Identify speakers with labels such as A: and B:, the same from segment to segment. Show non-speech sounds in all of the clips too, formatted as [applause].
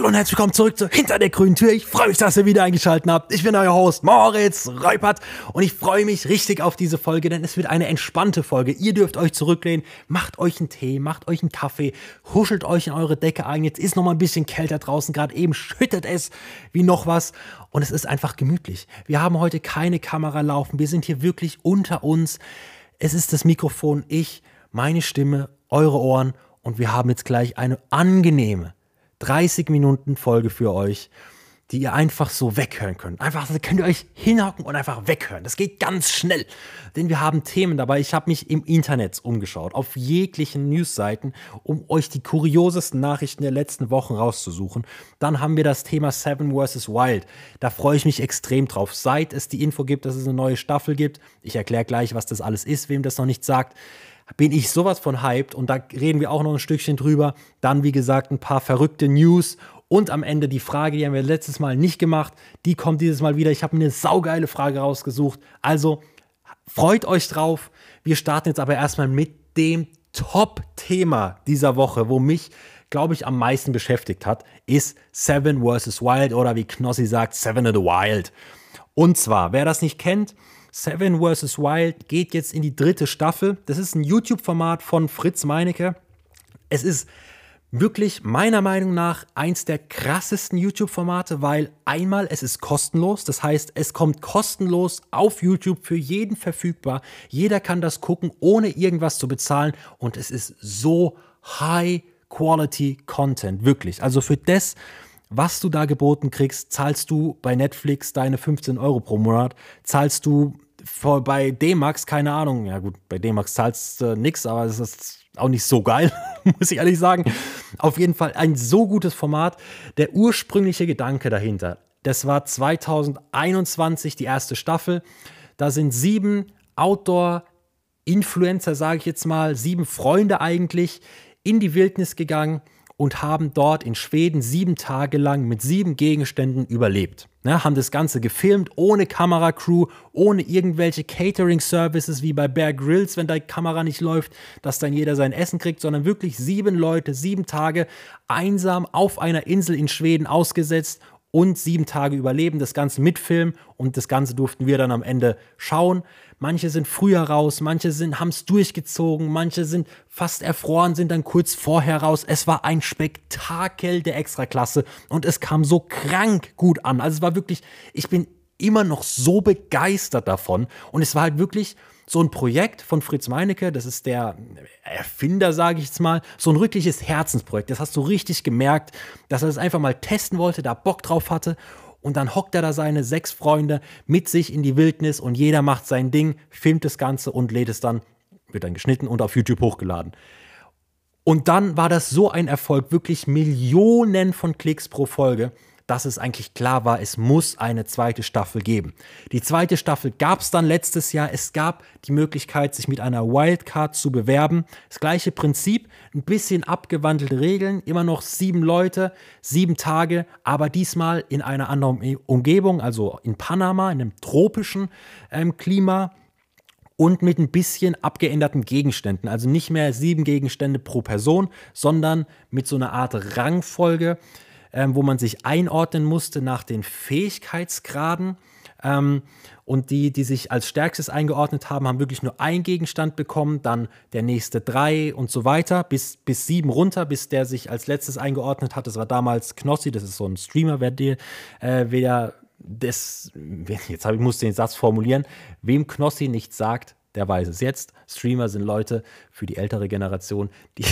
A: Hallo und herzlich willkommen zurück zu Hinter der grünen Tür. Ich freue mich, dass ihr wieder eingeschaltet habt. Ich bin euer Host Moritz Reupert und ich freue mich richtig auf diese Folge, denn es wird eine entspannte Folge. Ihr dürft euch zurücklehnen, macht euch einen Tee, macht euch einen Kaffee, huschelt euch in eure Decke ein. Jetzt ist noch mal ein bisschen kälter draußen, gerade eben schüttet es wie noch was und es ist einfach gemütlich. Wir haben heute keine Kamera laufen, wir sind hier wirklich unter uns. Es ist das Mikrofon, ich, meine Stimme, eure Ohren und wir haben jetzt gleich eine angenehme 30 Minuten Folge für euch, die ihr einfach so weghören könnt. Einfach da könnt ihr euch hinhocken und einfach weghören. Das geht ganz schnell, denn wir haben Themen dabei. Ich habe mich im Internet umgeschaut, auf jeglichen Newsseiten, um euch die kuriosesten Nachrichten der letzten Wochen rauszusuchen. Dann haben wir das Thema Seven vs. Wild. Da freue ich mich extrem drauf. Seit es die Info gibt, dass es eine neue Staffel gibt, ich erkläre gleich, was das alles ist, wem das noch nicht sagt bin ich sowas von hyped und da reden wir auch noch ein Stückchen drüber. Dann, wie gesagt, ein paar verrückte News und am Ende die Frage, die haben wir letztes Mal nicht gemacht, die kommt dieses Mal wieder. Ich habe mir eine saugeile Frage rausgesucht. Also freut euch drauf. Wir starten jetzt aber erstmal mit dem Top-Thema dieser Woche, wo mich, glaube ich, am meisten beschäftigt hat, ist Seven vs. Wild oder wie Knossi sagt, Seven in the Wild. Und zwar, wer das nicht kennt, Seven vs. Wild geht jetzt in die dritte Staffel. Das ist ein YouTube-Format von Fritz Meinecke. Es ist wirklich meiner Meinung nach eins der krassesten YouTube-Formate, weil einmal es ist kostenlos, das heißt, es kommt kostenlos auf YouTube für jeden verfügbar. Jeder kann das gucken, ohne irgendwas zu bezahlen und es ist so High Quality Content, wirklich. Also für das, was du da geboten kriegst, zahlst du bei Netflix deine 15 Euro pro Monat, zahlst du bei D-Max, keine Ahnung, ja gut, bei D-Max zahlst du äh, nichts, aber es ist auch nicht so geil, [laughs] muss ich ehrlich sagen. Auf jeden Fall ein so gutes Format. Der ursprüngliche Gedanke dahinter, das war 2021 die erste Staffel. Da sind sieben Outdoor-Influencer, sage ich jetzt mal, sieben Freunde eigentlich, in die Wildnis gegangen und haben dort in Schweden sieben Tage lang mit sieben Gegenständen überlebt. Ne, haben das Ganze gefilmt, ohne Kameracrew, ohne irgendwelche Catering-Services wie bei Bear Grylls, wenn die Kamera nicht läuft, dass dann jeder sein Essen kriegt, sondern wirklich sieben Leute, sieben Tage einsam auf einer Insel in Schweden ausgesetzt und sieben Tage überleben, das Ganze mitfilmen und das Ganze durften wir dann am Ende schauen. Manche sind früher raus, manche haben es durchgezogen, manche sind fast erfroren, sind dann kurz vorher raus. Es war ein Spektakel der Extraklasse und es kam so krank gut an. Also es war wirklich, ich bin immer noch so begeistert davon und es war halt wirklich so ein Projekt von Fritz Meinecke, das ist der Erfinder, sage ich jetzt mal, so ein wirkliches Herzensprojekt. Das hast du richtig gemerkt, dass er das einfach mal testen wollte, da Bock drauf hatte. Und dann hockt er da seine sechs Freunde mit sich in die Wildnis und jeder macht sein Ding, filmt das Ganze und lädt es dann, wird dann geschnitten und auf YouTube hochgeladen. Und dann war das so ein Erfolg, wirklich Millionen von Klicks pro Folge dass es eigentlich klar war, es muss eine zweite Staffel geben. Die zweite Staffel gab es dann letztes Jahr. Es gab die Möglichkeit, sich mit einer Wildcard zu bewerben. Das gleiche Prinzip, ein bisschen abgewandelte Regeln, immer noch sieben Leute, sieben Tage, aber diesmal in einer anderen Umgebung, also in Panama, in einem tropischen ähm, Klima und mit ein bisschen abgeänderten Gegenständen. Also nicht mehr sieben Gegenstände pro Person, sondern mit so einer Art Rangfolge ähm, wo man sich einordnen musste nach den Fähigkeitsgraden. Ähm, und die, die sich als stärkstes eingeordnet haben, haben wirklich nur einen Gegenstand bekommen, dann der nächste drei und so weiter, bis, bis sieben runter, bis der sich als letztes eingeordnet hat. Das war damals Knossi, das ist so ein Streamer, wer, die, äh, wer das, jetzt hab, ich muss den Satz formulieren, wem Knossi nicht sagt, der weiß es jetzt. Streamer sind Leute für die ältere Generation, die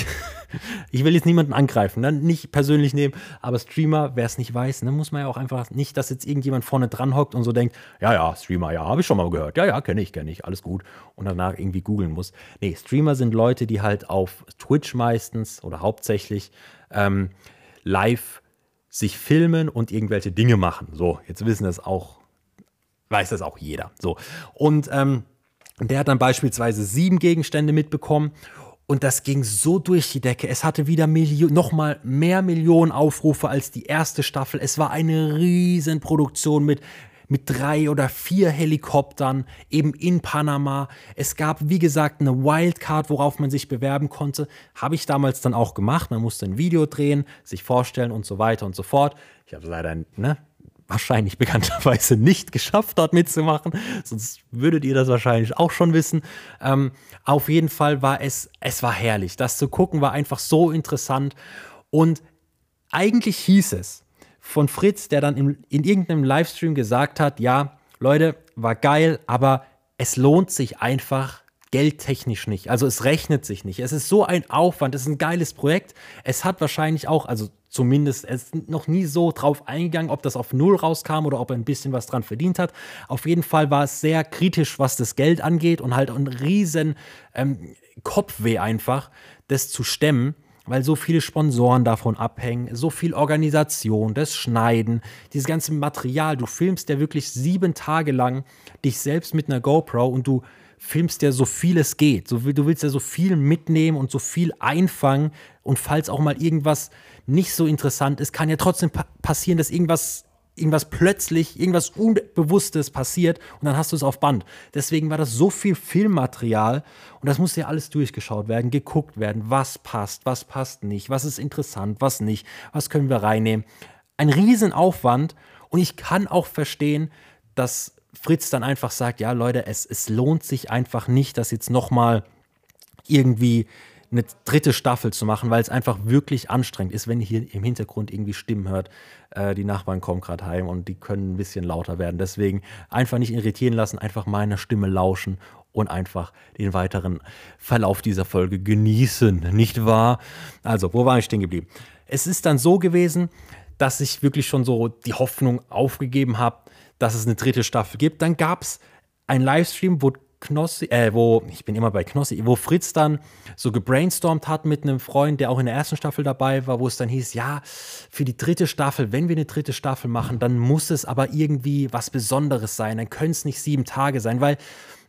A: [laughs] ich will jetzt niemanden angreifen, ne? nicht persönlich nehmen, aber Streamer, wer es nicht weiß, ne, muss man ja auch einfach nicht, dass jetzt irgendjemand vorne dran hockt und so denkt, ja, ja, Streamer, ja, habe ich schon mal gehört, ja, ja, kenne ich, kenne ich, alles gut und danach irgendwie googeln muss. Nee, Streamer sind Leute, die halt auf Twitch meistens oder hauptsächlich ähm, live sich filmen und irgendwelche Dinge machen. So, jetzt wissen das auch, weiß das auch jeder. So, und ähm, der hat dann beispielsweise sieben Gegenstände mitbekommen und das ging so durch die Decke. Es hatte wieder Milio noch mal mehr Millionen Aufrufe als die erste Staffel. Es war eine Riesenproduktion mit mit drei oder vier Helikoptern eben in Panama. Es gab, wie gesagt, eine Wildcard, worauf man sich bewerben konnte. Habe ich damals dann auch gemacht. Man musste ein Video drehen, sich vorstellen und so weiter und so fort. Ich habe leider ne, wahrscheinlich bekannterweise [laughs] nicht geschafft, dort mitzumachen. Sonst würdet ihr das wahrscheinlich auch schon wissen. Ähm, auf jeden Fall war es, es war herrlich. Das zu gucken war einfach so interessant. Und eigentlich hieß es von Fritz, der dann in, in irgendeinem Livestream gesagt hat, ja, Leute, war geil, aber es lohnt sich einfach geldtechnisch nicht. Also es rechnet sich nicht. Es ist so ein Aufwand, es ist ein geiles Projekt. Es hat wahrscheinlich auch, also zumindest, es ist noch nie so drauf eingegangen, ob das auf Null rauskam oder ob er ein bisschen was dran verdient hat. Auf jeden Fall war es sehr kritisch, was das Geld angeht und halt ein riesen ähm, Kopfweh einfach, das zu stemmen weil so viele Sponsoren davon abhängen, so viel Organisation, das Schneiden, dieses ganze Material. Du filmst ja wirklich sieben Tage lang dich selbst mit einer GoPro und du filmst ja so viel es geht. du willst ja so viel mitnehmen und so viel einfangen. Und falls auch mal irgendwas nicht so interessant ist, kann ja trotzdem pa passieren, dass irgendwas irgendwas plötzlich, irgendwas Unbewusstes passiert und dann hast du es auf Band. Deswegen war das so viel Filmmaterial und das musste ja alles durchgeschaut werden, geguckt werden, was passt, was passt nicht, was ist interessant, was nicht, was können wir reinnehmen. Ein Riesenaufwand und ich kann auch verstehen, dass Fritz dann einfach sagt, ja Leute, es, es lohnt sich einfach nicht, das jetzt nochmal irgendwie eine dritte Staffel zu machen, weil es einfach wirklich anstrengend ist, wenn ihr hier im Hintergrund irgendwie Stimmen hört. Äh, die Nachbarn kommen gerade heim und die können ein bisschen lauter werden. Deswegen einfach nicht irritieren lassen, einfach meiner Stimme lauschen und einfach den weiteren Verlauf dieser Folge genießen, nicht wahr? Also, wo war ich stehen geblieben? Es ist dann so gewesen, dass ich wirklich schon so die Hoffnung aufgegeben habe, dass es eine dritte Staffel gibt. Dann gab es ein Livestream, wo Knossi, äh, wo, ich bin immer bei Knossi, wo Fritz dann so gebrainstormt hat mit einem Freund, der auch in der ersten Staffel dabei war, wo es dann hieß, ja, für die dritte Staffel, wenn wir eine dritte Staffel machen, dann muss es aber irgendwie was Besonderes sein, dann können es nicht sieben Tage sein, weil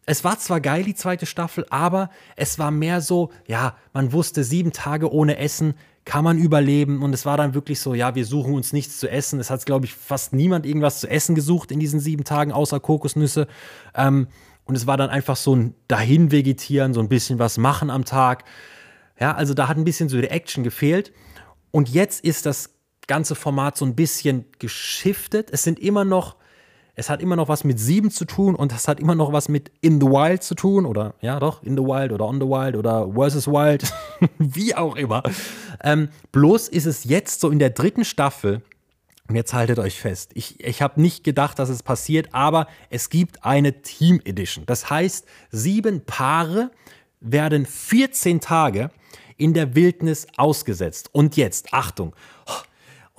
A: es war zwar geil, die zweite Staffel, aber es war mehr so, ja, man wusste, sieben Tage ohne Essen kann man überleben und es war dann wirklich so, ja, wir suchen uns nichts zu essen. Es hat, glaube ich, fast niemand irgendwas zu essen gesucht in diesen sieben Tagen, außer Kokosnüsse. Ähm, und es war dann einfach so ein Dahinvegetieren, so ein bisschen was machen am Tag. Ja, also da hat ein bisschen so die Action gefehlt. Und jetzt ist das ganze Format so ein bisschen geschiftet. Es sind immer noch, es hat immer noch was mit sieben zu tun und es hat immer noch was mit In the Wild zu tun oder ja doch, In the Wild oder On the Wild oder Versus Wild, [laughs] wie auch immer. Ähm, bloß ist es jetzt so in der dritten Staffel und jetzt haltet euch fest. Ich, ich habe nicht gedacht, dass es passiert, aber es gibt eine Team Edition. Das heißt, sieben Paare werden 14 Tage in der Wildnis ausgesetzt. Und jetzt, Achtung,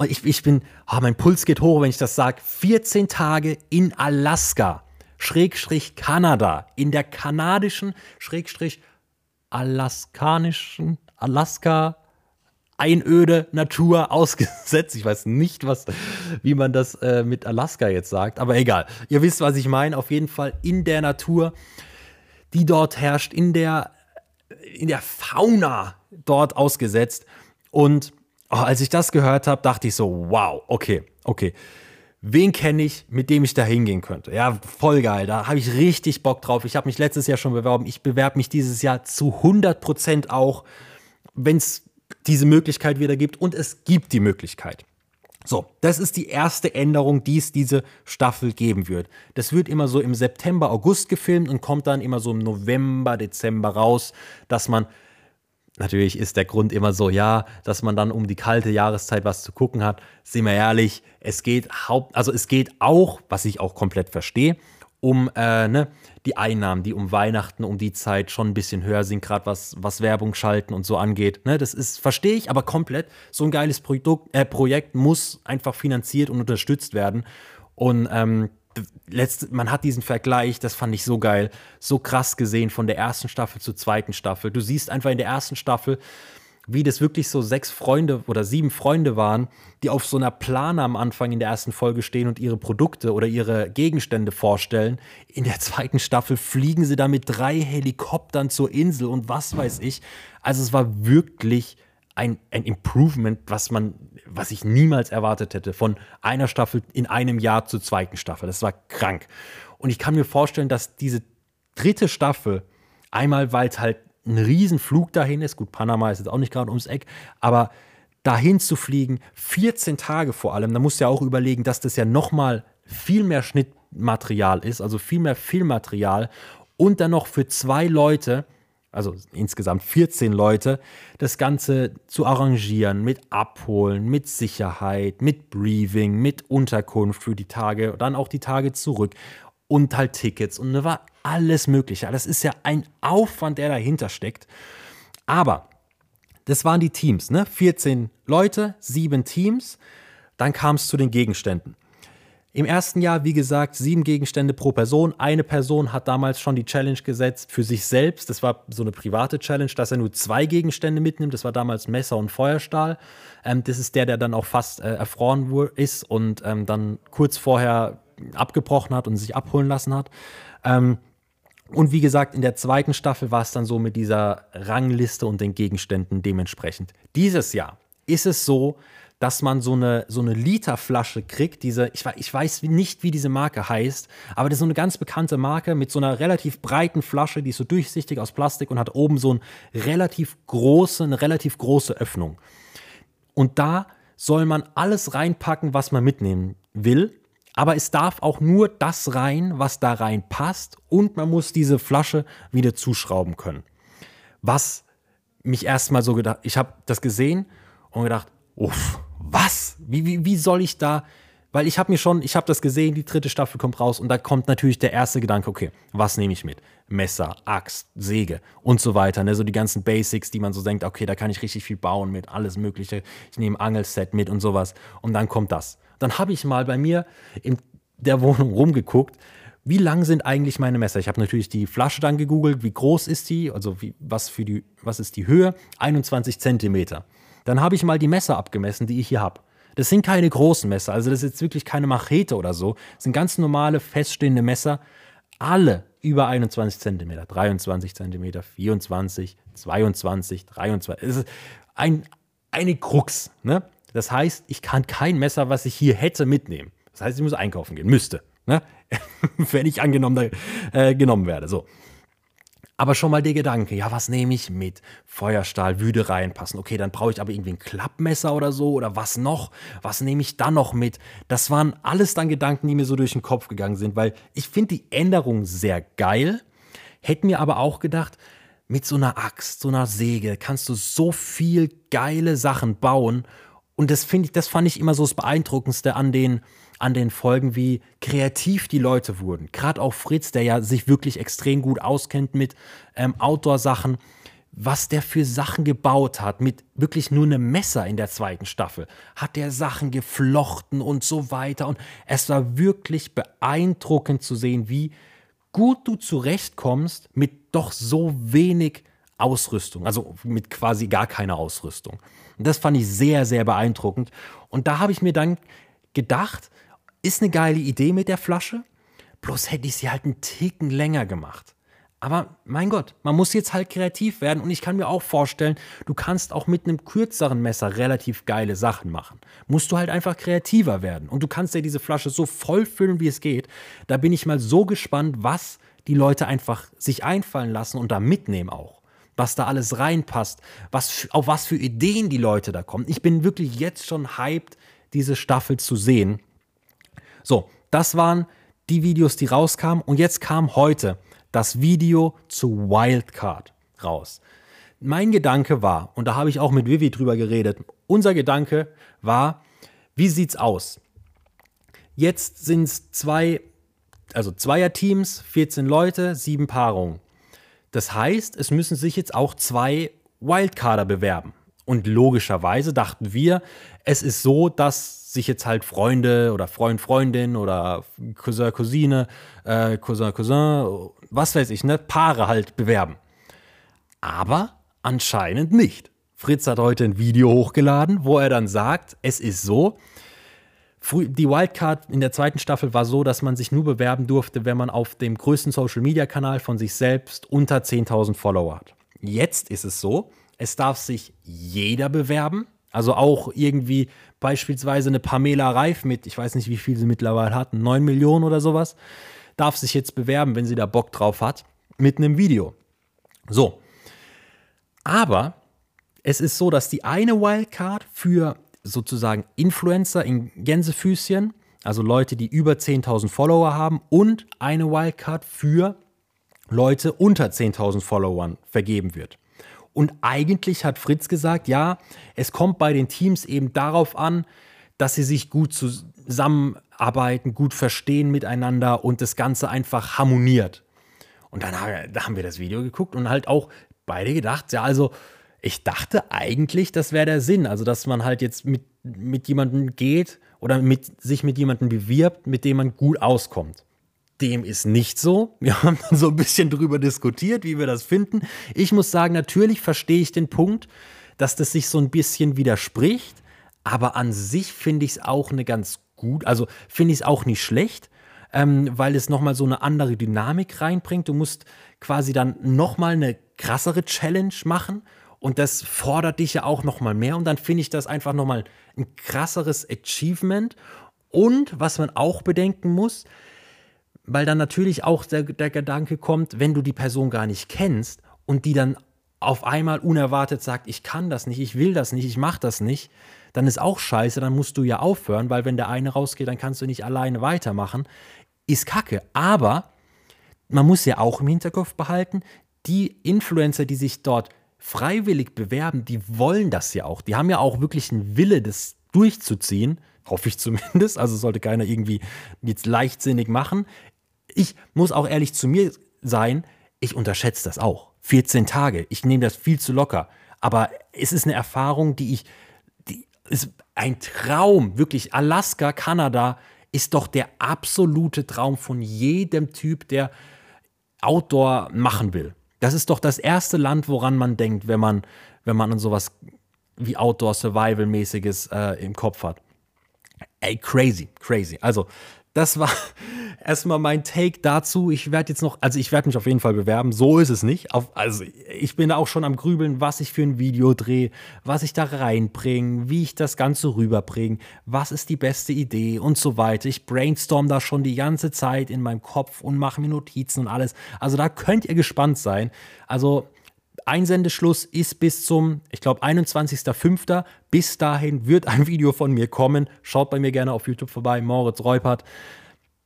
A: oh, ich, ich bin, oh, mein Puls geht hoch, wenn ich das sage. 14 Tage in Alaska, Schrägstrich Kanada, in der kanadischen, Schrägstrich alaskanischen, Alaska, Einöde Natur [laughs] ausgesetzt. Ich weiß nicht, was, wie man das äh, mit Alaska jetzt sagt, aber egal. Ihr wisst, was ich meine. Auf jeden Fall in der Natur, die dort herrscht, in der, in der Fauna dort ausgesetzt. Und oh, als ich das gehört habe, dachte ich so, wow, okay, okay. Wen kenne ich, mit dem ich da hingehen könnte? Ja, voll geil. Da habe ich richtig Bock drauf. Ich habe mich letztes Jahr schon beworben. Ich bewerbe mich dieses Jahr zu 100 Prozent auch, wenn es diese Möglichkeit wieder gibt und es gibt die Möglichkeit. So, das ist die erste Änderung, die es diese Staffel geben wird. Das wird immer so im September, August gefilmt und kommt dann immer so im November, Dezember raus, dass man Natürlich ist der Grund immer so, ja, dass man dann um die kalte Jahreszeit was zu gucken hat. Sind wir ehrlich, es geht haupt, also es geht auch, was ich auch komplett verstehe, um äh, ne, die Einnahmen, die um Weihnachten, um die Zeit schon ein bisschen höher sind, gerade was, was Werbung schalten und so angeht. Ne, das ist, verstehe ich, aber komplett. So ein geiles Produkt, äh, Projekt muss einfach finanziert und unterstützt werden. Und ähm, letzt, man hat diesen Vergleich, das fand ich so geil, so krass gesehen von der ersten Staffel zur zweiten Staffel. Du siehst einfach in der ersten Staffel, wie das wirklich so sechs Freunde oder sieben Freunde waren, die auf so einer Plane am Anfang in der ersten Folge stehen und ihre Produkte oder ihre Gegenstände vorstellen. In der zweiten Staffel fliegen sie da mit drei Helikoptern zur Insel und was weiß ich. Also es war wirklich ein, ein Improvement, was man, was ich niemals erwartet hätte, von einer Staffel in einem Jahr zur zweiten Staffel. Das war krank. Und ich kann mir vorstellen, dass diese dritte Staffel, einmal, weil es halt ein Riesenflug dahin ist, gut, Panama ist jetzt auch nicht gerade ums Eck, aber dahin zu fliegen, 14 Tage vor allem, da musst du ja auch überlegen, dass das ja nochmal viel mehr Schnittmaterial ist, also viel mehr Filmmaterial und dann noch für zwei Leute, also insgesamt 14 Leute, das Ganze zu arrangieren mit Abholen, mit Sicherheit, mit Briefing, mit Unterkunft für die Tage, dann auch die Tage zurück und halt Tickets und da war alles Mögliche. Das ist ja ein Aufwand, der dahinter steckt. Aber das waren die Teams, ne? 14 Leute, sieben Teams. Dann kam es zu den Gegenständen. Im ersten Jahr, wie gesagt, sieben Gegenstände pro Person. Eine Person hat damals schon die Challenge gesetzt für sich selbst. Das war so eine private Challenge, dass er nur zwei Gegenstände mitnimmt. Das war damals Messer und Feuerstahl. Ähm, das ist der, der dann auch fast äh, erfroren ist und ähm, dann kurz vorher abgebrochen hat und sich abholen lassen hat. Ähm, und wie gesagt, in der zweiten Staffel war es dann so mit dieser Rangliste und den Gegenständen dementsprechend. Dieses Jahr ist es so, dass man so eine, so eine Literflasche kriegt. Diese, ich, ich weiß nicht, wie diese Marke heißt, aber das ist so eine ganz bekannte Marke mit so einer relativ breiten Flasche, die ist so durchsichtig aus Plastik und hat oben so ein relativ große, eine relativ große Öffnung. Und da soll man alles reinpacken, was man mitnehmen will. Aber es darf auch nur das rein, was da rein passt. Und man muss diese Flasche wieder zuschrauben können. Was mich erstmal so gedacht, ich habe das gesehen und gedacht, uff, was? Wie, wie, wie soll ich da? Weil ich habe mir schon, ich habe das gesehen, die dritte Staffel kommt raus und da kommt natürlich der erste Gedanke, okay, was nehme ich mit? Messer, Axt, Säge und so weiter. Ne? So die ganzen Basics, die man so denkt, okay, da kann ich richtig viel bauen mit, alles Mögliche. Ich nehme Angelset mit und sowas. Und dann kommt das. Dann habe ich mal bei mir in der Wohnung rumgeguckt, wie lang sind eigentlich meine Messer? Ich habe natürlich die Flasche dann gegoogelt, wie groß ist die, also wie, was, für die, was ist die Höhe? 21 Zentimeter. Dann habe ich mal die Messer abgemessen, die ich hier habe. Das sind keine großen Messer, also das ist jetzt wirklich keine Machete oder so. Das sind ganz normale, feststehende Messer. Alle über 21 cm, 23 cm, 24, 22, 23. Es ist ein, eine Krux. Ne? Das heißt, ich kann kein Messer, was ich hier hätte, mitnehmen. Das heißt, ich muss einkaufen gehen, müsste. Ne? [laughs] Wenn ich angenommen äh, genommen werde. So. Aber schon mal der Gedanke, ja, was nehme ich mit? Feuerstahl würde reinpassen. Okay, dann brauche ich aber irgendwie ein Klappmesser oder so oder was noch? Was nehme ich dann noch mit? Das waren alles dann Gedanken, die mir so durch den Kopf gegangen sind, weil ich finde die Änderung sehr geil. Hätte mir aber auch gedacht, mit so einer Axt, so einer Säge kannst du so viel geile Sachen bauen. Und das finde ich, das fand ich immer so das Beeindruckendste an den, an den Folgen, wie kreativ die Leute wurden. Gerade auch Fritz, der ja sich wirklich extrem gut auskennt mit ähm, Outdoor-Sachen, was der für Sachen gebaut hat, mit wirklich nur einem Messer in der zweiten Staffel, hat der Sachen geflochten und so weiter. Und es war wirklich beeindruckend zu sehen, wie gut du zurechtkommst mit doch so wenig Ausrüstung, also mit quasi gar keiner Ausrüstung. Und das fand ich sehr, sehr beeindruckend. Und da habe ich mir dann gedacht, ist eine geile Idee mit der Flasche, bloß hätte ich sie halt einen Ticken länger gemacht. Aber mein Gott, man muss jetzt halt kreativ werden und ich kann mir auch vorstellen, du kannst auch mit einem kürzeren Messer relativ geile Sachen machen. Musst du halt einfach kreativer werden und du kannst ja diese Flasche so voll füllen, wie es geht. Da bin ich mal so gespannt, was die Leute einfach sich einfallen lassen und da mitnehmen auch. Was da alles reinpasst, was, auf was für Ideen die Leute da kommen. Ich bin wirklich jetzt schon hyped, diese Staffel zu sehen. So, das waren die Videos, die rauskamen. Und jetzt kam heute das Video zu Wildcard raus. Mein Gedanke war, und da habe ich auch mit Vivi drüber geredet, unser Gedanke war, wie sieht's aus? Jetzt sind es zwei, also Zweierteams, 14 Leute, sieben Paarungen. Das heißt, es müssen sich jetzt auch zwei Wildcarder bewerben. Und logischerweise dachten wir, es ist so, dass sich jetzt halt Freunde oder Freund, Freundin oder Cousin, Cousine, äh, Cousin, Cousin, was weiß ich, ne, Paare halt bewerben. Aber anscheinend nicht. Fritz hat heute ein Video hochgeladen, wo er dann sagt, es ist so, die Wildcard in der zweiten Staffel war so, dass man sich nur bewerben durfte, wenn man auf dem größten Social-Media-Kanal von sich selbst unter 10.000 Follower hat. Jetzt ist es so, es darf sich jeder bewerben. Also auch irgendwie beispielsweise eine Pamela Reif mit, ich weiß nicht, wie viel sie mittlerweile hat, 9 Millionen oder sowas, darf sich jetzt bewerben, wenn sie da Bock drauf hat, mit einem Video. So. Aber es ist so, dass die eine Wildcard für sozusagen Influencer in Gänsefüßchen, also Leute, die über 10.000 Follower haben, und eine Wildcard für Leute unter 10.000 Followern vergeben wird. Und eigentlich hat Fritz gesagt, ja, es kommt bei den Teams eben darauf an, dass sie sich gut zusammenarbeiten, gut verstehen miteinander und das Ganze einfach harmoniert. Und dann haben wir das Video geguckt und halt auch beide gedacht, ja, also ich dachte eigentlich, das wäre der Sinn. Also, dass man halt jetzt mit, mit jemandem geht oder mit, sich mit jemandem bewirbt, mit dem man gut auskommt. Dem ist nicht so. Wir haben dann so ein bisschen drüber diskutiert, wie wir das finden. Ich muss sagen, natürlich verstehe ich den Punkt, dass das sich so ein bisschen widerspricht. Aber an sich finde ich es auch eine ganz gut, also finde ich es auch nicht schlecht, ähm, weil es nochmal so eine andere Dynamik reinbringt. Du musst quasi dann nochmal eine krassere Challenge machen und das fordert dich ja auch nochmal mehr und dann finde ich das einfach nochmal ein krasseres Achievement. Und was man auch bedenken muss, weil dann natürlich auch der, der Gedanke kommt, wenn du die Person gar nicht kennst und die dann auf einmal unerwartet sagt, ich kann das nicht, ich will das nicht, ich mache das nicht, dann ist auch scheiße, dann musst du ja aufhören, weil wenn der eine rausgeht, dann kannst du nicht alleine weitermachen. Ist kacke. Aber man muss ja auch im Hinterkopf behalten, die Influencer, die sich dort freiwillig bewerben, die wollen das ja auch. Die haben ja auch wirklich einen Wille, das durchzuziehen. Hoffe ich zumindest. Also sollte keiner irgendwie jetzt leichtsinnig machen. Ich muss auch ehrlich zu mir sein, ich unterschätze das auch. 14 Tage, ich nehme das viel zu locker. Aber es ist eine Erfahrung, die ich, die ist ein Traum. Wirklich, Alaska, Kanada ist doch der absolute Traum von jedem Typ, der Outdoor machen will. Das ist doch das erste Land, woran man denkt, wenn man, wenn man an sowas wie Outdoor-Survival-mäßiges äh, im Kopf hat. Ey, crazy, crazy. Also, das war [laughs] erstmal mein Take dazu. Ich werde jetzt noch, also ich werde mich auf jeden Fall bewerben. So ist es nicht. Auf, also ich bin auch schon am Grübeln, was ich für ein Video drehe, was ich da reinbringe, wie ich das Ganze rüberbringe, was ist die beste Idee und so weiter. Ich brainstorm da schon die ganze Zeit in meinem Kopf und mache mir Notizen und alles. Also da könnt ihr gespannt sein. Also Einsendeschluss ist bis zum, ich glaube, 21.05. Bis dahin wird ein [laughs] Video von mir kommen. Schaut bei mir gerne auf YouTube vorbei, Moritz Reupert.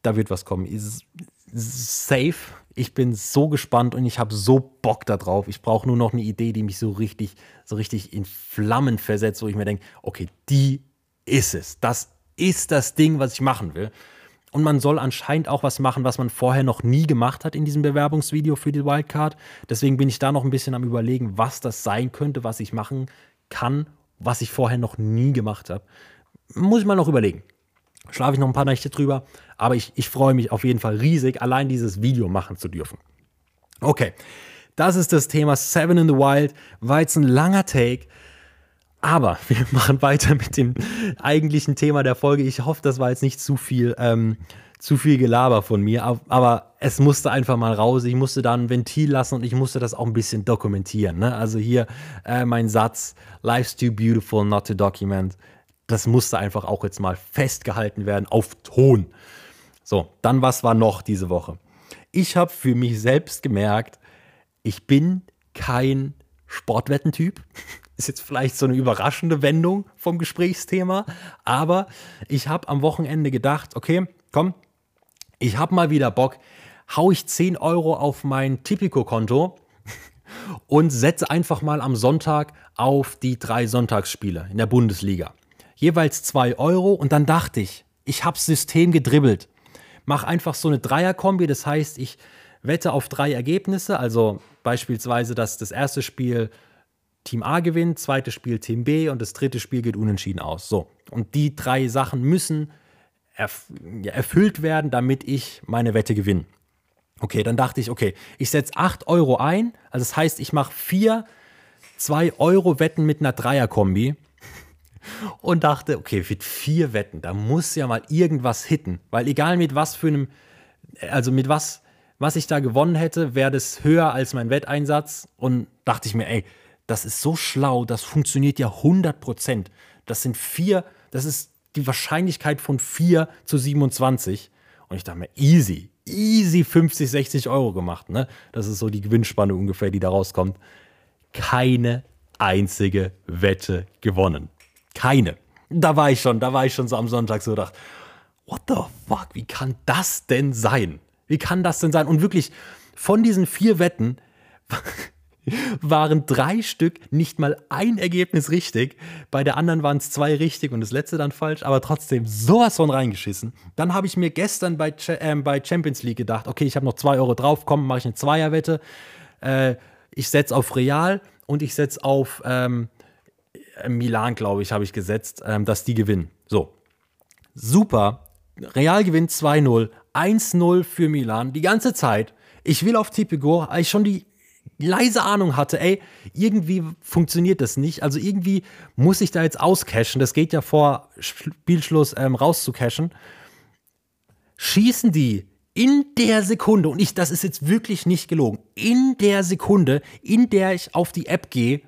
A: Da wird was kommen. Ist safe. Ich bin so gespannt und ich habe so Bock darauf. Ich brauche nur noch eine Idee, die mich so richtig, so richtig in Flammen versetzt, wo ich mir denke, okay, die ist es. Das ist das Ding, was ich machen will. Und man soll anscheinend auch was machen, was man vorher noch nie gemacht hat in diesem Bewerbungsvideo für die Wildcard. Deswegen bin ich da noch ein bisschen am Überlegen, was das sein könnte, was ich machen kann, was ich vorher noch nie gemacht habe. Muss ich mal noch überlegen. Schlafe ich noch ein paar Nächte drüber. Aber ich, ich freue mich auf jeden Fall riesig, allein dieses Video machen zu dürfen. Okay, das ist das Thema Seven in the Wild. War jetzt ein langer Take. Aber [laughs] wir machen weiter mit dem eigentlichen Thema der Folge. Ich hoffe, das war jetzt nicht zu viel, ähm, zu viel Gelaber von mir, aber es musste einfach mal raus. Ich musste da ein Ventil lassen und ich musste das auch ein bisschen dokumentieren. Ne? Also hier äh, mein Satz: Life's too beautiful not to document. Das musste einfach auch jetzt mal festgehalten werden auf Ton. So, dann was war noch diese Woche? Ich habe für mich selbst gemerkt, ich bin kein Sportwettentyp. [laughs] Ist jetzt vielleicht so eine überraschende Wendung vom Gesprächsthema, aber ich habe am Wochenende gedacht, okay, komm, ich habe mal wieder Bock, hau ich 10 Euro auf mein Tipico-Konto [laughs] und setze einfach mal am Sonntag auf die drei Sonntagsspiele in der Bundesliga. Jeweils 2 Euro und dann dachte ich, ich habe System gedribbelt. Mach einfach so eine Dreierkombi, das heißt, ich wette auf drei Ergebnisse, also beispielsweise, dass das erste Spiel Team A gewinnt, zweites Spiel Team B und das dritte Spiel geht unentschieden aus. So. Und die drei Sachen müssen erf ja, erfüllt werden, damit ich meine Wette gewinne. Okay, dann dachte ich, okay, ich setze 8 Euro ein. Also das heißt, ich mache vier 2 Euro Wetten mit einer Dreierkombi. [laughs] Und dachte, okay, mit vier Wetten, da muss ja mal irgendwas hitten. Weil egal mit was für einem, also mit was, was ich da gewonnen hätte, wäre das höher als mein Wetteinsatz. Und dachte ich mir, ey, das ist so schlau, das funktioniert ja 100 Prozent. Das sind vier, das ist die Wahrscheinlichkeit von 4 zu 27. Und ich dachte mir, easy, easy 50, 60 Euro gemacht. Ne? Das ist so die Gewinnspanne ungefähr, die da rauskommt. Keine einzige Wette gewonnen. Keine. Da war ich schon, da war ich schon so am Sonntag so gedacht, what the fuck, wie kann das denn sein? Wie kann das denn sein? Und wirklich, von diesen vier Wetten [laughs] waren drei Stück nicht mal ein Ergebnis richtig. Bei der anderen waren es zwei richtig und das letzte dann falsch, aber trotzdem sowas von reingeschissen. Dann habe ich mir gestern bei, äh, bei Champions League gedacht, okay, ich habe noch zwei Euro drauf, komm, mache ich eine Zweierwette. Äh, ich setze auf Real und ich setze auf ähm, Milan, glaube ich, habe ich gesetzt, ähm, dass die gewinnen. So, super. Real gewinnt 2-0, 1-0 für Milan die ganze Zeit. Ich will auf Tipico, ich schon die leise Ahnung hatte, ey, irgendwie funktioniert das nicht. Also irgendwie muss ich da jetzt auscashen. Das geht ja vor Spielschluss ähm, rauszucashen. Schießen die in der Sekunde, und ich, das ist jetzt wirklich nicht gelogen, in der Sekunde, in der ich auf die App gehe,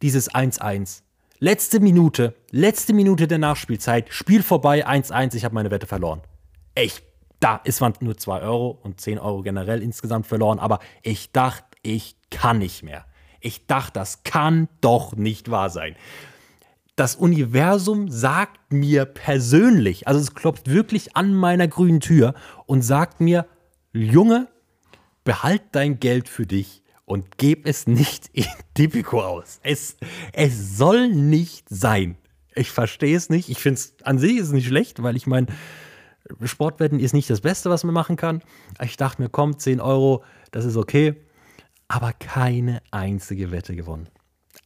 A: dieses 1-1. Letzte Minute, letzte Minute der Nachspielzeit, Spiel vorbei, 1-1, ich habe meine Wette verloren. Echt, da, es waren nur 2 Euro und 10 Euro generell insgesamt verloren, aber ich dachte, ich kann nicht mehr. Ich dachte, das kann doch nicht wahr sein. Das Universum sagt mir persönlich, also es klopft wirklich an meiner grünen Tür und sagt mir, Junge, behalt dein Geld für dich und gib es nicht [laughs] in Tipico aus. Es, es soll nicht sein. Ich verstehe es nicht. Ich finde es an sich ist nicht schlecht, weil ich meine, Sportwetten ist nicht das Beste, was man machen kann. Ich dachte mir, komm, 10 Euro, das ist okay aber keine einzige Wette gewonnen.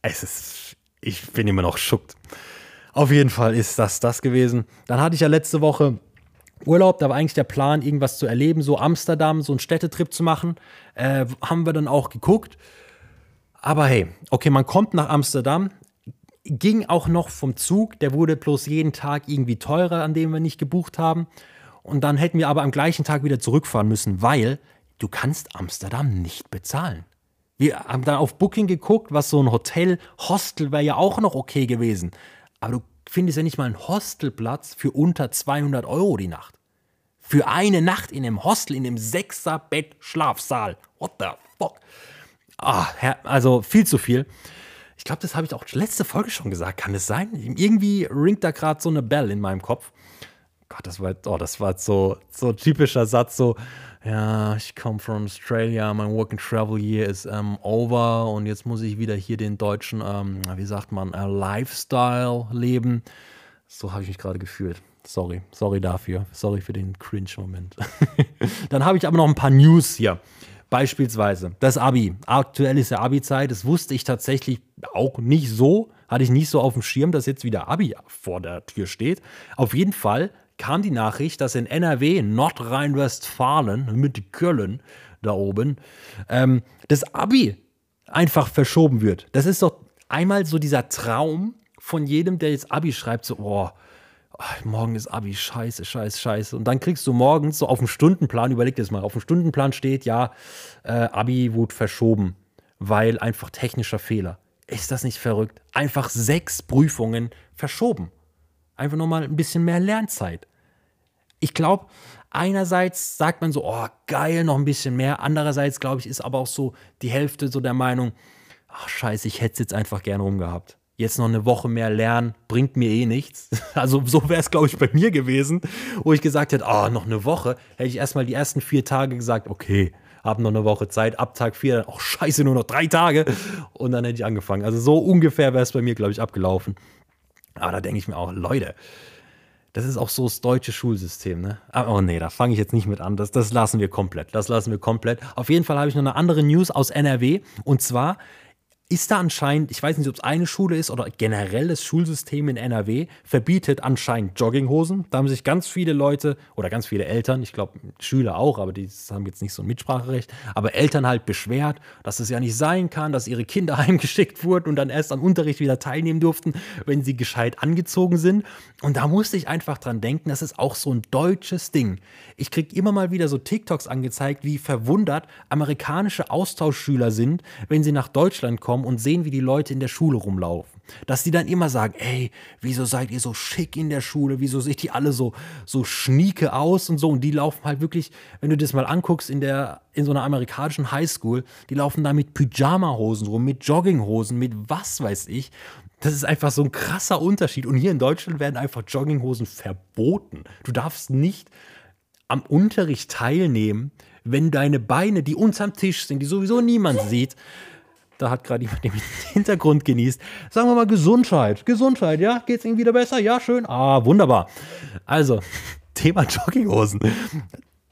A: Es ist, ich bin immer noch schuckt. Auf jeden Fall ist das das gewesen. Dann hatte ich ja letzte Woche Urlaub, da war eigentlich der Plan, irgendwas zu erleben, so Amsterdam, so einen Städtetrip zu machen. Äh, haben wir dann auch geguckt. Aber hey, okay, man kommt nach Amsterdam, ging auch noch vom Zug, der wurde bloß jeden Tag irgendwie teurer, an dem wir nicht gebucht haben. Und dann hätten wir aber am gleichen Tag wieder zurückfahren müssen, weil du kannst Amsterdam nicht bezahlen. Wir haben dann auf Booking geguckt, was so ein Hotel, Hostel wäre ja auch noch okay gewesen. Aber du findest ja nicht mal einen Hostelplatz für unter 200 Euro die Nacht. Für eine Nacht in einem Hostel, in einem Sechser-Bett-Schlafsaal. What the fuck? Ah, also viel zu viel. Ich glaube, das habe ich auch letzte Folge schon gesagt. Kann es sein? Irgendwie ringt da gerade so eine Bell in meinem Kopf. Gott, das war, oh, das war so, so typischer Satz, so, ja, ich komme von Australia, mein Work and Travel Year ist ähm, over und jetzt muss ich wieder hier den deutschen, ähm, wie sagt man, äh, Lifestyle leben. So habe ich mich gerade gefühlt. Sorry, sorry dafür. Sorry für den Cringe-Moment. [laughs] Dann habe ich aber noch ein paar News hier. Beispielsweise das Abi. Aktuell ist ja Abi-Zeit. Das wusste ich tatsächlich auch nicht so. Hatte ich nicht so auf dem Schirm, dass jetzt wieder Abi vor der Tür steht. Auf jeden Fall kam die Nachricht, dass in NRW, Nordrhein-Westfalen, mit Köln da oben, ähm, das Abi einfach verschoben wird. Das ist doch einmal so dieser Traum von jedem, der jetzt Abi schreibt, so, oh, morgen ist Abi, scheiße, scheiße, scheiße. Und dann kriegst du morgens so auf dem Stundenplan, überleg dir das mal, auf dem Stundenplan steht, ja, äh, Abi wurde verschoben, weil einfach technischer Fehler. Ist das nicht verrückt? Einfach sechs Prüfungen verschoben. Einfach nochmal ein bisschen mehr Lernzeit. Ich glaube, einerseits sagt man so, oh, geil, noch ein bisschen mehr. Andererseits, glaube ich, ist aber auch so die Hälfte so der Meinung, ach scheiße, ich hätte es jetzt einfach gern rumgehabt. Jetzt noch eine Woche mehr lernen, bringt mir eh nichts. [laughs] Also so wäre es, glaube ich, bei mir gewesen, wo ich gesagt hätte, oh, noch eine Woche. Hätte ich erstmal die ersten vier Tage gesagt, okay, hab noch eine Woche Zeit, ab Tag vier, ach scheiße, nur noch drei Tage. Und dann hätte ich angefangen. Also so ungefähr wäre es bei mir, glaube ich, abgelaufen. Aber da denke ich mir auch, Leute, das ist auch so das deutsche Schulsystem, ne? Ah, oh nee, da fange ich jetzt nicht mit an. Das, das lassen wir komplett. Das lassen wir komplett. Auf jeden Fall habe ich noch eine andere News aus NRW. Und zwar ist da anscheinend, ich weiß nicht, ob es eine Schule ist oder generell das Schulsystem in NRW, verbietet anscheinend Jogginghosen. Da haben sich ganz viele Leute oder ganz viele Eltern, ich glaube Schüler auch, aber die haben jetzt nicht so ein Mitspracherecht, aber Eltern halt beschwert, dass es ja nicht sein kann, dass ihre Kinder [laughs] heimgeschickt wurden und dann erst am Unterricht wieder teilnehmen durften, wenn sie gescheit angezogen sind. Und da musste ich einfach dran denken, das ist auch so ein deutsches Ding. Ich kriege immer mal wieder so TikToks angezeigt, wie verwundert amerikanische Austauschschüler sind, wenn sie nach Deutschland kommen kommen und sehen, wie die Leute in der Schule rumlaufen. Dass die dann immer sagen, ey, wieso seid ihr so schick in der Schule? Wieso seht die alle so, so schnieke aus und so? Und die laufen halt wirklich, wenn du das mal anguckst, in, der, in so einer amerikanischen Highschool, die laufen da mit Pyjama-Hosen rum, mit Jogginghosen, mit was weiß ich. Das ist einfach so ein krasser Unterschied. Und hier in Deutschland werden einfach Jogginghosen verboten. Du darfst nicht am Unterricht teilnehmen, wenn deine Beine, die unterm Tisch sind, die sowieso niemand sieht, da hat gerade jemand [laughs] den Hintergrund genießt. Sagen wir mal Gesundheit. Gesundheit, ja? Geht's Ihnen wieder besser? Ja, schön. Ah, wunderbar. Also, [laughs] Thema Jogginghosen.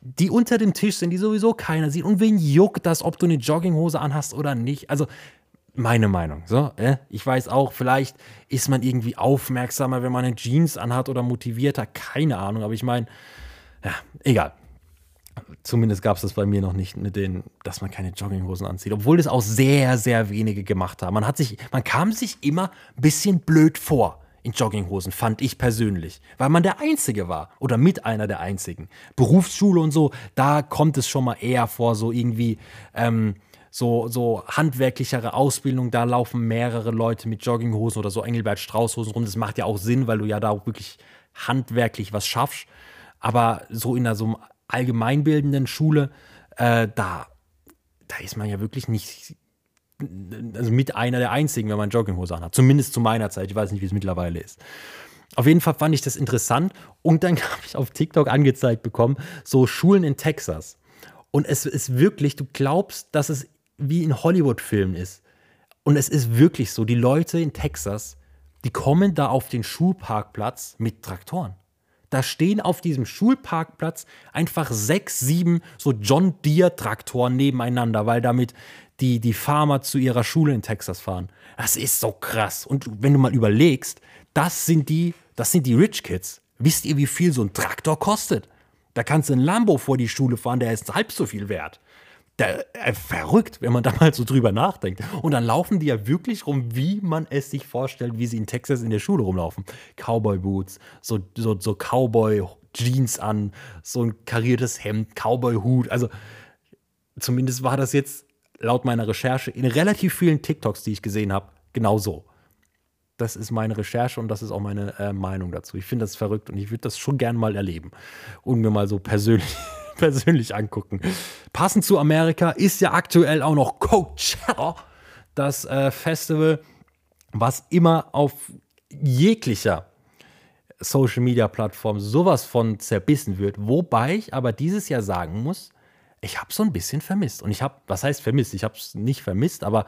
A: Die unter dem Tisch sind, die sowieso keiner sieht. Und wen juckt das, ob du eine Jogginghose anhast oder nicht? Also, meine Meinung. So, äh? Ich weiß auch, vielleicht ist man irgendwie aufmerksamer, wenn man eine Jeans anhat oder motivierter. Keine Ahnung. Aber ich meine, ja, egal. Zumindest gab es das bei mir noch nicht mit den, dass man keine Jogginghosen anzieht, obwohl das auch sehr, sehr wenige gemacht haben. Man hat sich, man kam sich immer ein bisschen blöd vor in Jogginghosen, fand ich persönlich, weil man der Einzige war oder mit einer der Einzigen. Berufsschule und so, da kommt es schon mal eher vor, so irgendwie ähm, so, so handwerklichere Ausbildung, da laufen mehrere Leute mit Jogginghosen oder so Engelbert Straußhosen rum. Das macht ja auch Sinn, weil du ja da auch wirklich handwerklich was schaffst. Aber so in so einem allgemeinbildenden Schule, äh, da, da ist man ja wirklich nicht, also mit einer der einzigen, wenn man Jogginghose anhat. Zumindest zu meiner Zeit. Ich weiß nicht, wie es mittlerweile ist. Auf jeden Fall fand ich das interessant und dann [laughs] habe ich auf TikTok angezeigt bekommen, so Schulen in Texas. Und es ist wirklich, du glaubst, dass es wie in Hollywood-Filmen ist. Und es ist wirklich so, die Leute in Texas, die kommen da auf den Schulparkplatz mit Traktoren. Da stehen auf diesem Schulparkplatz einfach sechs, sieben so John Deere-Traktoren nebeneinander, weil damit die, die Farmer zu ihrer Schule in Texas fahren. Das ist so krass. Und wenn du mal überlegst, das sind die, das sind die Rich Kids. Wisst ihr, wie viel so ein Traktor kostet? Da kannst du ein Lambo vor die Schule fahren, der ist halb so viel wert äh, verrückt, wenn man da mal so drüber nachdenkt. Und dann laufen die ja wirklich rum, wie man es sich vorstellt, wie sie in Texas in der Schule rumlaufen. Cowboy-Boots, so, so, so Cowboy-Jeans an, so ein kariertes Hemd, Cowboy-Hut. Also zumindest war das jetzt laut meiner Recherche in relativ vielen TikToks, die ich gesehen habe, genau so. Das ist meine Recherche und das ist auch meine äh, Meinung dazu. Ich finde das verrückt und ich würde das schon gern mal erleben und mir mal so persönlich persönlich angucken. Passend zu Amerika ist ja aktuell auch noch Coachella, das äh, Festival, was immer auf jeglicher Social Media Plattform sowas von zerbissen wird. Wobei ich aber dieses Jahr sagen muss, ich habe so ein bisschen vermisst. Und ich habe, was heißt vermisst? Ich habe es nicht vermisst, aber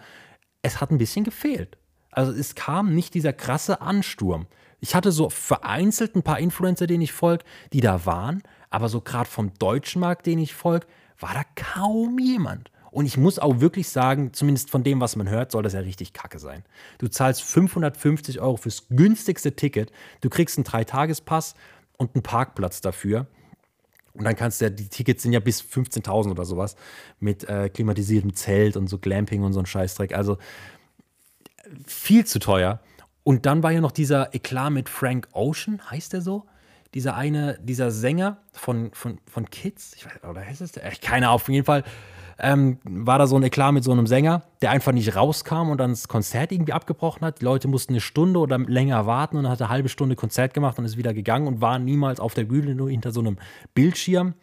A: es hat ein bisschen gefehlt. Also es kam nicht dieser krasse Ansturm. Ich hatte so vereinzelt ein paar Influencer, denen ich folge, die da waren, aber so gerade vom deutschen Markt, den ich folge, war da kaum jemand. Und ich muss auch wirklich sagen, zumindest von dem, was man hört, soll das ja richtig kacke sein. Du zahlst 550 Euro fürs günstigste Ticket, du kriegst einen Dreitagespass und einen Parkplatz dafür. Und dann kannst du ja, die Tickets sind ja bis 15.000 oder sowas mit äh, klimatisiertem Zelt und so Glamping und so ein Scheißdreck. Also viel zu teuer. Und dann war ja noch dieser Eklat mit Frank Ocean, heißt der so? Dieser eine, dieser Sänger von, von, von Kids, ich weiß, oder heißt es der? Keine Ahnung, auf jeden Fall ähm, war da so ein Eklat mit so einem Sänger, der einfach nicht rauskam und dann das Konzert irgendwie abgebrochen hat. Die Leute mussten eine Stunde oder länger warten und dann hat eine halbe Stunde Konzert gemacht und ist wieder gegangen und war niemals auf der Bühne, nur hinter so einem Bildschirm.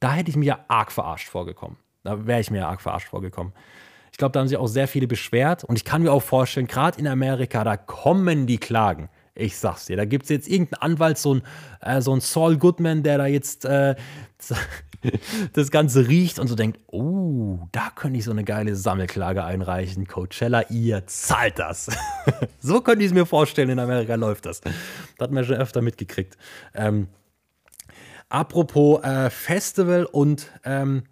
A: Da hätte ich mir ja arg verarscht vorgekommen. Da wäre ich mir ja arg verarscht vorgekommen. Ich glaube, da haben sich auch sehr viele beschwert. Und ich kann mir auch vorstellen, gerade in Amerika, da kommen die Klagen. Ich sag's dir, da gibt es jetzt irgendeinen Anwalt, so ein, äh, so ein Saul Goodman, der da jetzt äh, [laughs] das Ganze riecht und so denkt, oh, da könnte ich so eine geile Sammelklage einreichen. Coachella, ihr zahlt das. [laughs] so könnte ich es mir vorstellen, in Amerika läuft das. Das hat man schon öfter mitgekriegt. Ähm, apropos äh, Festival und ähm,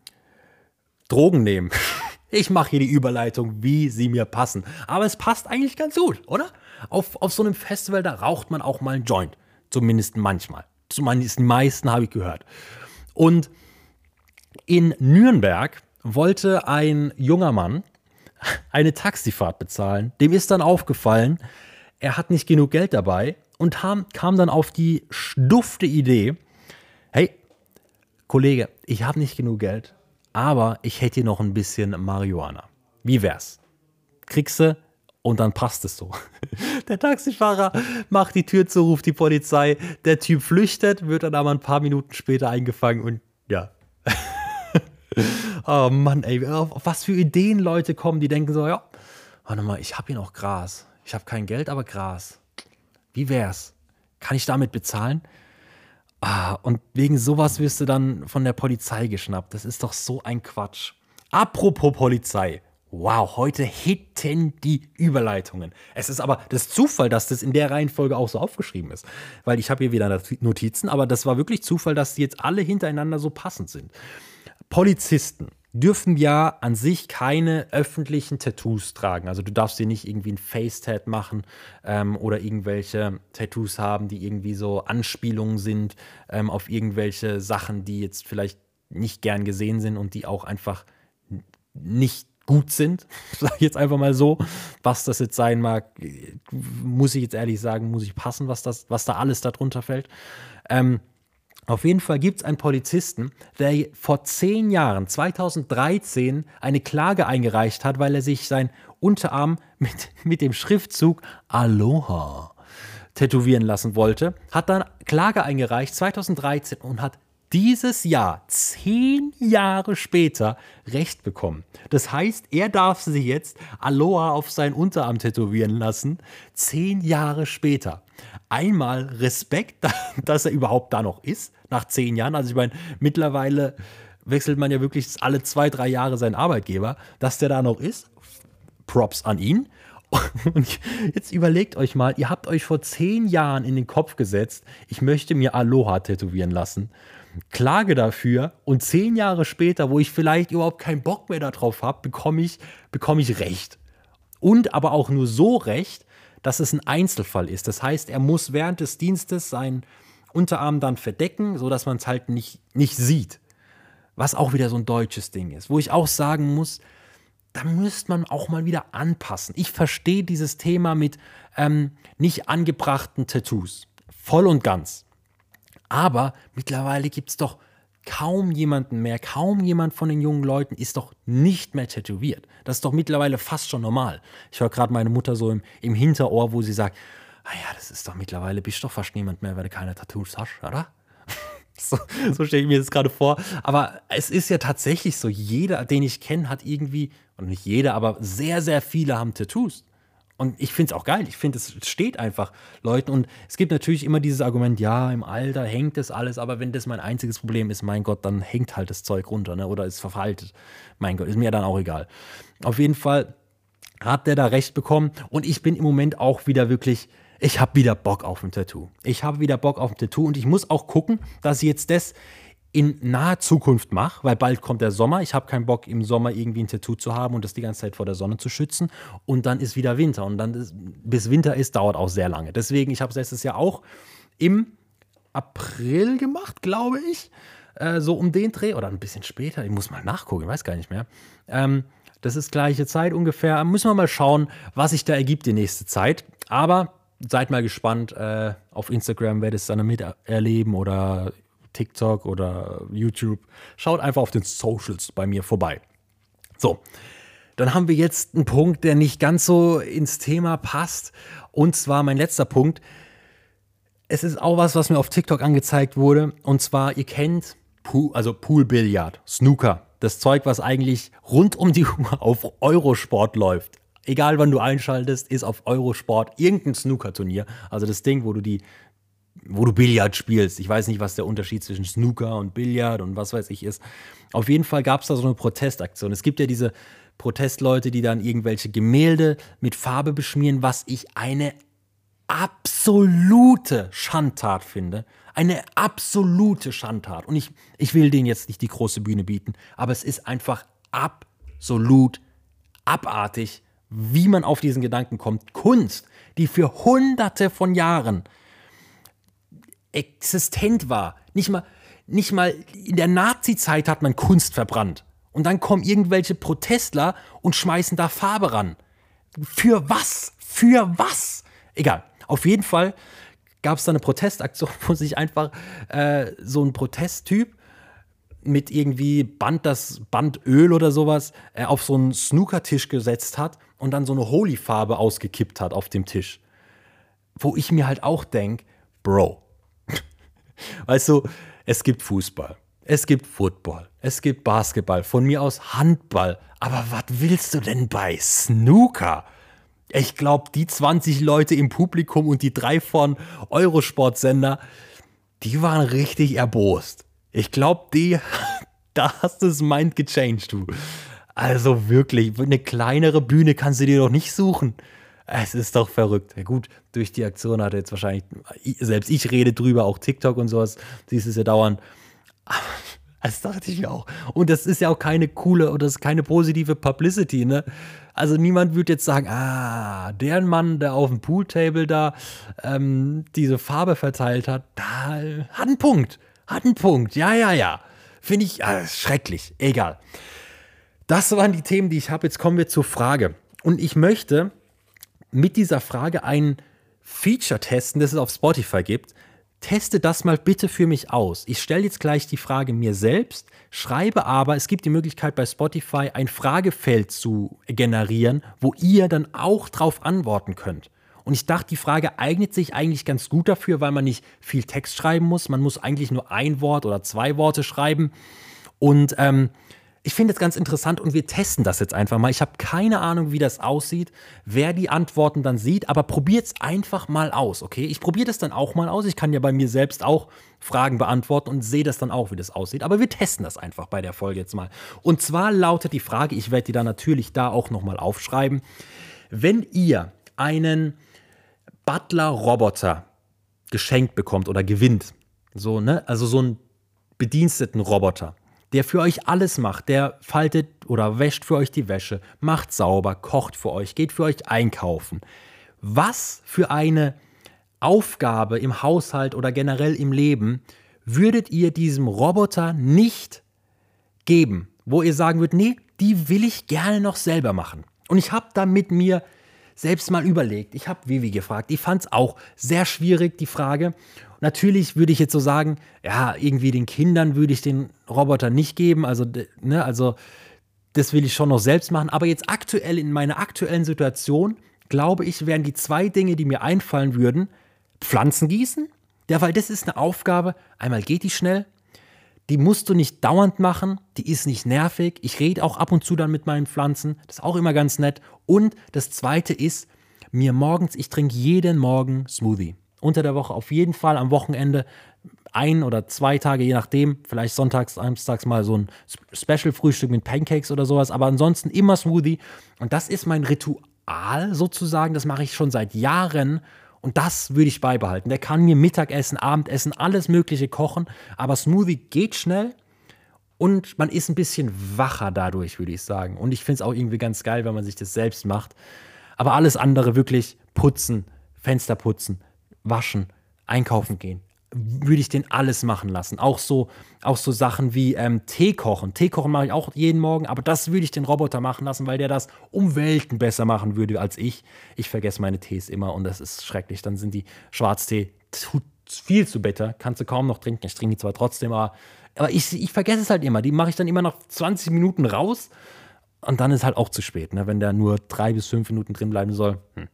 A: Drogen nehmen. [laughs] Ich mache hier die Überleitung, wie sie mir passen. Aber es passt eigentlich ganz gut, oder? Auf, auf so einem Festival, da raucht man auch mal einen Joint. Zumindest manchmal. Zumindest die meisten habe ich gehört. Und in Nürnberg wollte ein junger Mann eine Taxifahrt bezahlen. Dem ist dann aufgefallen, er hat nicht genug Geld dabei und kam dann auf die stufte Idee, hey, Kollege, ich habe nicht genug Geld aber ich hätte hier noch ein bisschen Marihuana. Wie wär's? Kriegst du Und dann passt es so. [laughs] Der Taxifahrer macht die Tür zu, ruft die Polizei. Der Typ flüchtet, wird dann aber ein paar Minuten später eingefangen und ja. [laughs] oh Mann, ey, auf was für Ideen Leute kommen, die denken so, ja, warte mal, ich habe hier noch Gras. Ich habe kein Geld, aber Gras. Wie wär's? Kann ich damit bezahlen? Ah, und wegen sowas wirst du dann von der Polizei geschnappt. Das ist doch so ein Quatsch. Apropos Polizei. Wow, heute hitten die Überleitungen. Es ist aber das Zufall, dass das in der Reihenfolge auch so aufgeschrieben ist. Weil ich habe hier wieder Notizen, aber das war wirklich Zufall, dass die jetzt alle hintereinander so passend sind. Polizisten dürfen ja an sich keine öffentlichen Tattoos tragen. Also du darfst dir nicht irgendwie ein Face-Tat machen ähm, oder irgendwelche Tattoos haben, die irgendwie so Anspielungen sind ähm, auf irgendwelche Sachen, die jetzt vielleicht nicht gern gesehen sind und die auch einfach nicht gut sind, [laughs] sage ich jetzt einfach mal so. Was das jetzt sein mag, muss ich jetzt ehrlich sagen, muss ich passen, was, das, was da alles darunter fällt. Ähm, auf jeden Fall gibt es einen Polizisten, der vor zehn Jahren, 2013, eine Klage eingereicht hat, weil er sich sein Unterarm [laughs] mit, mit dem Schriftzug Aloha tätowieren lassen wollte. Hat dann Klage eingereicht 2013 und hat dieses Jahr, zehn Jahre später, Recht bekommen. Das heißt, er darf sich jetzt Aloha auf seinen Unterarm tätowieren lassen, zehn Jahre später. Einmal Respekt, [laughs] dass er überhaupt da noch ist, nach zehn Jahren. Also ich meine, mittlerweile wechselt man ja wirklich alle zwei, drei Jahre seinen Arbeitgeber, dass der da noch ist. Props an ihn. [laughs] Und jetzt überlegt euch mal, ihr habt euch vor zehn Jahren in den Kopf gesetzt, ich möchte mir Aloha tätowieren lassen klage dafür und zehn Jahre später, wo ich vielleicht überhaupt keinen Bock mehr darauf habe, bekomme ich, bekomme ich Recht. Und aber auch nur so Recht, dass es ein Einzelfall ist. Das heißt, er muss während des Dienstes seinen Unterarm dann verdecken, sodass man es halt nicht, nicht sieht. Was auch wieder so ein deutsches Ding ist. Wo ich auch sagen muss, da müsste man auch mal wieder anpassen. Ich verstehe dieses Thema mit ähm, nicht angebrachten Tattoos. Voll und ganz. Aber mittlerweile gibt es doch kaum jemanden mehr, kaum jemand von den jungen Leuten ist doch nicht mehr tätowiert. Das ist doch mittlerweile fast schon normal. Ich höre gerade meine Mutter so im, im Hinterohr, wo sie sagt, ah ja, das ist doch mittlerweile, bist doch fast niemand mehr, weil du keine Tattoos hast, oder? [laughs] so, so stelle ich mir das gerade vor. Aber es ist ja tatsächlich so, jeder, den ich kenne, hat irgendwie, und nicht jeder, aber sehr, sehr viele haben Tattoos. Und ich finde es auch geil. Ich finde, es steht einfach Leuten. Und es gibt natürlich immer dieses Argument, ja, im Alter hängt das alles, aber wenn das mein einziges Problem ist, mein Gott, dann hängt halt das Zeug runter ne? oder ist verfaltet. Mein Gott, ist mir dann auch egal. Auf jeden Fall hat der da recht bekommen. Und ich bin im Moment auch wieder wirklich, ich habe wieder Bock auf ein Tattoo. Ich habe wieder Bock auf ein Tattoo und ich muss auch gucken, dass jetzt das in naher Zukunft mache, weil bald kommt der Sommer. Ich habe keinen Bock, im Sommer irgendwie ein Tattoo zu haben und das die ganze Zeit vor der Sonne zu schützen. Und dann ist wieder Winter. Und dann ist, bis Winter ist, dauert auch sehr lange. Deswegen, ich habe es letztes Jahr auch im April gemacht, glaube ich. Äh, so um den Dreh oder ein bisschen später. Ich muss mal nachgucken, ich weiß gar nicht mehr. Ähm, das ist gleiche Zeit ungefähr. Müssen wir mal schauen, was sich da ergibt die nächste Zeit. Aber seid mal gespannt. Äh, auf Instagram werdet ihr es dann miterleben oder TikTok oder YouTube. Schaut einfach auf den Socials bei mir vorbei. So, dann haben wir jetzt einen Punkt, der nicht ganz so ins Thema passt. Und zwar mein letzter Punkt. Es ist auch was, was mir auf TikTok angezeigt wurde. Und zwar, ihr kennt Pool, also Poolbillard, Snooker. Das Zeug, was eigentlich rund um die Uhr auf Eurosport läuft. Egal wann du einschaltest, ist auf Eurosport irgendein Snooker-Turnier. Also das Ding, wo du die wo du Billard spielst. Ich weiß nicht, was der Unterschied zwischen Snooker und Billard und was weiß ich ist. Auf jeden Fall gab es da so eine Protestaktion. Es gibt ja diese Protestleute, die dann irgendwelche Gemälde mit Farbe beschmieren, was ich eine absolute Schandtat finde. Eine absolute Schandtat. Und ich, ich will denen jetzt nicht die große Bühne bieten, aber es ist einfach absolut abartig, wie man auf diesen Gedanken kommt. Kunst, die für hunderte von Jahren existent war. Nicht mal, nicht mal in der Nazi-Zeit hat man Kunst verbrannt. Und dann kommen irgendwelche Protestler und schmeißen da Farbe ran. Für was? Für was? Egal. Auf jeden Fall gab es da eine Protestaktion, [laughs] wo sich einfach äh, so ein Protesttyp mit irgendwie Band, das Bandöl oder sowas äh, auf so einen Snookertisch gesetzt hat und dann so eine Holy-Farbe ausgekippt hat auf dem Tisch. Wo ich mir halt auch denke, Bro, weißt du, es gibt Fußball, es gibt Football, es gibt Basketball, von mir aus Handball. Aber was willst du denn bei Snooker? Ich glaube, die 20 Leute im Publikum und die drei von Eurosport-Sender, die waren richtig erbost. Ich glaube, die, [laughs] da hast du das Mind gechanged, du. Also wirklich, eine kleinere Bühne kannst du dir doch nicht suchen. Es ist doch verrückt. Ja gut, durch die Aktion hat er jetzt wahrscheinlich, selbst ich rede drüber, auch TikTok und sowas, siehst es ja dauernd. Das dachte ich mir auch. Und das ist ja auch keine coole oder das ist keine positive Publicity, ne? Also niemand würde jetzt sagen, ah, der Mann, der auf dem Pooltable da ähm, diese Farbe verteilt hat, da hat einen Punkt. Hat einen Punkt. Ja, ja, ja. Finde ich ah, schrecklich. Egal. Das waren die Themen, die ich habe. Jetzt kommen wir zur Frage. Und ich möchte mit dieser Frage ein Feature testen, das es auf Spotify gibt. Teste das mal bitte für mich aus. Ich stelle jetzt gleich die Frage mir selbst, schreibe aber, es gibt die Möglichkeit bei Spotify ein Fragefeld zu generieren, wo ihr dann auch drauf antworten könnt. Und ich dachte, die Frage eignet sich eigentlich ganz gut dafür, weil man nicht viel Text schreiben muss. Man muss eigentlich nur ein Wort oder zwei Worte schreiben. Und ähm, ich finde es ganz interessant und wir testen das jetzt einfach mal. Ich habe keine Ahnung, wie das aussieht, wer die Antworten dann sieht, aber probiert es einfach mal aus, okay? Ich probiere das dann auch mal aus. Ich kann ja bei mir selbst auch Fragen beantworten und sehe das dann auch, wie das aussieht. Aber wir testen das einfach bei der Folge jetzt mal. Und zwar lautet die Frage, ich werde die dann natürlich da auch nochmal aufschreiben. Wenn ihr einen Butler-Roboter geschenkt bekommt oder gewinnt, so, ne? Also so einen bediensteten Roboter der für euch alles macht, der faltet oder wäscht für euch die Wäsche, macht sauber, kocht für euch, geht für euch einkaufen. Was für eine Aufgabe im Haushalt oder generell im Leben würdet ihr diesem Roboter nicht geben, wo ihr sagen würdet, nee, die will ich gerne noch selber machen. Und ich habe da mit mir selbst mal überlegt. Ich habe Vivi gefragt. Ich fand es auch sehr schwierig, die Frage. Natürlich würde ich jetzt so sagen, ja, irgendwie den Kindern würde ich den Roboter nicht geben. Also, ne, also das will ich schon noch selbst machen. Aber jetzt aktuell in meiner aktuellen Situation, glaube ich, wären die zwei Dinge, die mir einfallen würden, Pflanzen gießen. Ja, weil das ist eine Aufgabe. Einmal geht die schnell, die musst du nicht dauernd machen, die ist nicht nervig. Ich rede auch ab und zu dann mit meinen Pflanzen, das ist auch immer ganz nett. Und das zweite ist, mir morgens, ich trinke jeden Morgen Smoothie. Unter der Woche auf jeden Fall, am Wochenende ein oder zwei Tage, je nachdem, vielleicht sonntags, samstags mal so ein Special-Frühstück mit Pancakes oder sowas, aber ansonsten immer Smoothie. Und das ist mein Ritual sozusagen, das mache ich schon seit Jahren und das würde ich beibehalten. Der kann mir Mittagessen, Abendessen, alles Mögliche kochen. Aber Smoothie geht schnell und man ist ein bisschen wacher dadurch, würde ich sagen. Und ich finde es auch irgendwie ganz geil, wenn man sich das selbst macht. Aber alles andere wirklich putzen, Fenster putzen, waschen, einkaufen gehen, würde ich den alles machen lassen. Auch so, auch so Sachen wie ähm, Tee kochen. Tee kochen mache ich auch jeden Morgen, aber das würde ich den Roboter machen lassen, weil der das um Welten besser machen würde als ich. Ich vergesse meine Tees immer und das ist schrecklich. Dann sind die Schwarztee viel zu bitter, kannst du kaum noch trinken. Ich trinke die zwar trotzdem, aber, aber ich, ich vergesse es halt immer. Die mache ich dann immer nach 20 Minuten raus und dann ist halt auch zu spät, ne? wenn der nur drei bis fünf Minuten drin bleiben soll. Hm.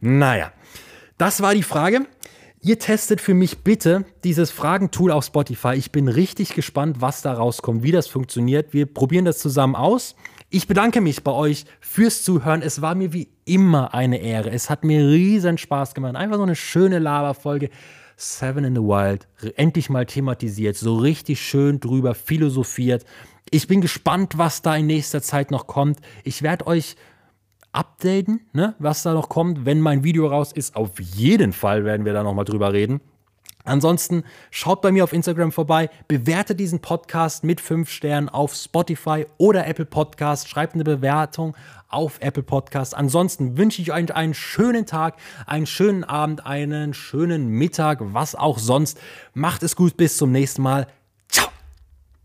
A: Naja, das war die Frage. Ihr testet für mich bitte dieses Fragentool auf Spotify. Ich bin richtig gespannt, was da rauskommt, wie das funktioniert. Wir probieren das zusammen aus. Ich bedanke mich bei euch fürs Zuhören. Es war mir wie immer eine Ehre. Es hat mir riesen Spaß gemacht. Einfach so eine schöne Laberfolge. Seven in the Wild, endlich mal thematisiert, so richtig schön drüber philosophiert. Ich bin gespannt, was da in nächster Zeit noch kommt. Ich werde euch updaten, ne, was da noch kommt. Wenn mein Video raus ist, auf jeden Fall werden wir da nochmal drüber reden. Ansonsten schaut bei mir auf Instagram vorbei, bewertet diesen Podcast mit 5 Sternen auf Spotify oder Apple Podcast, schreibt eine Bewertung auf Apple Podcast. Ansonsten wünsche ich euch einen schönen Tag, einen schönen Abend, einen schönen Mittag, was auch sonst. Macht es gut, bis zum nächsten Mal.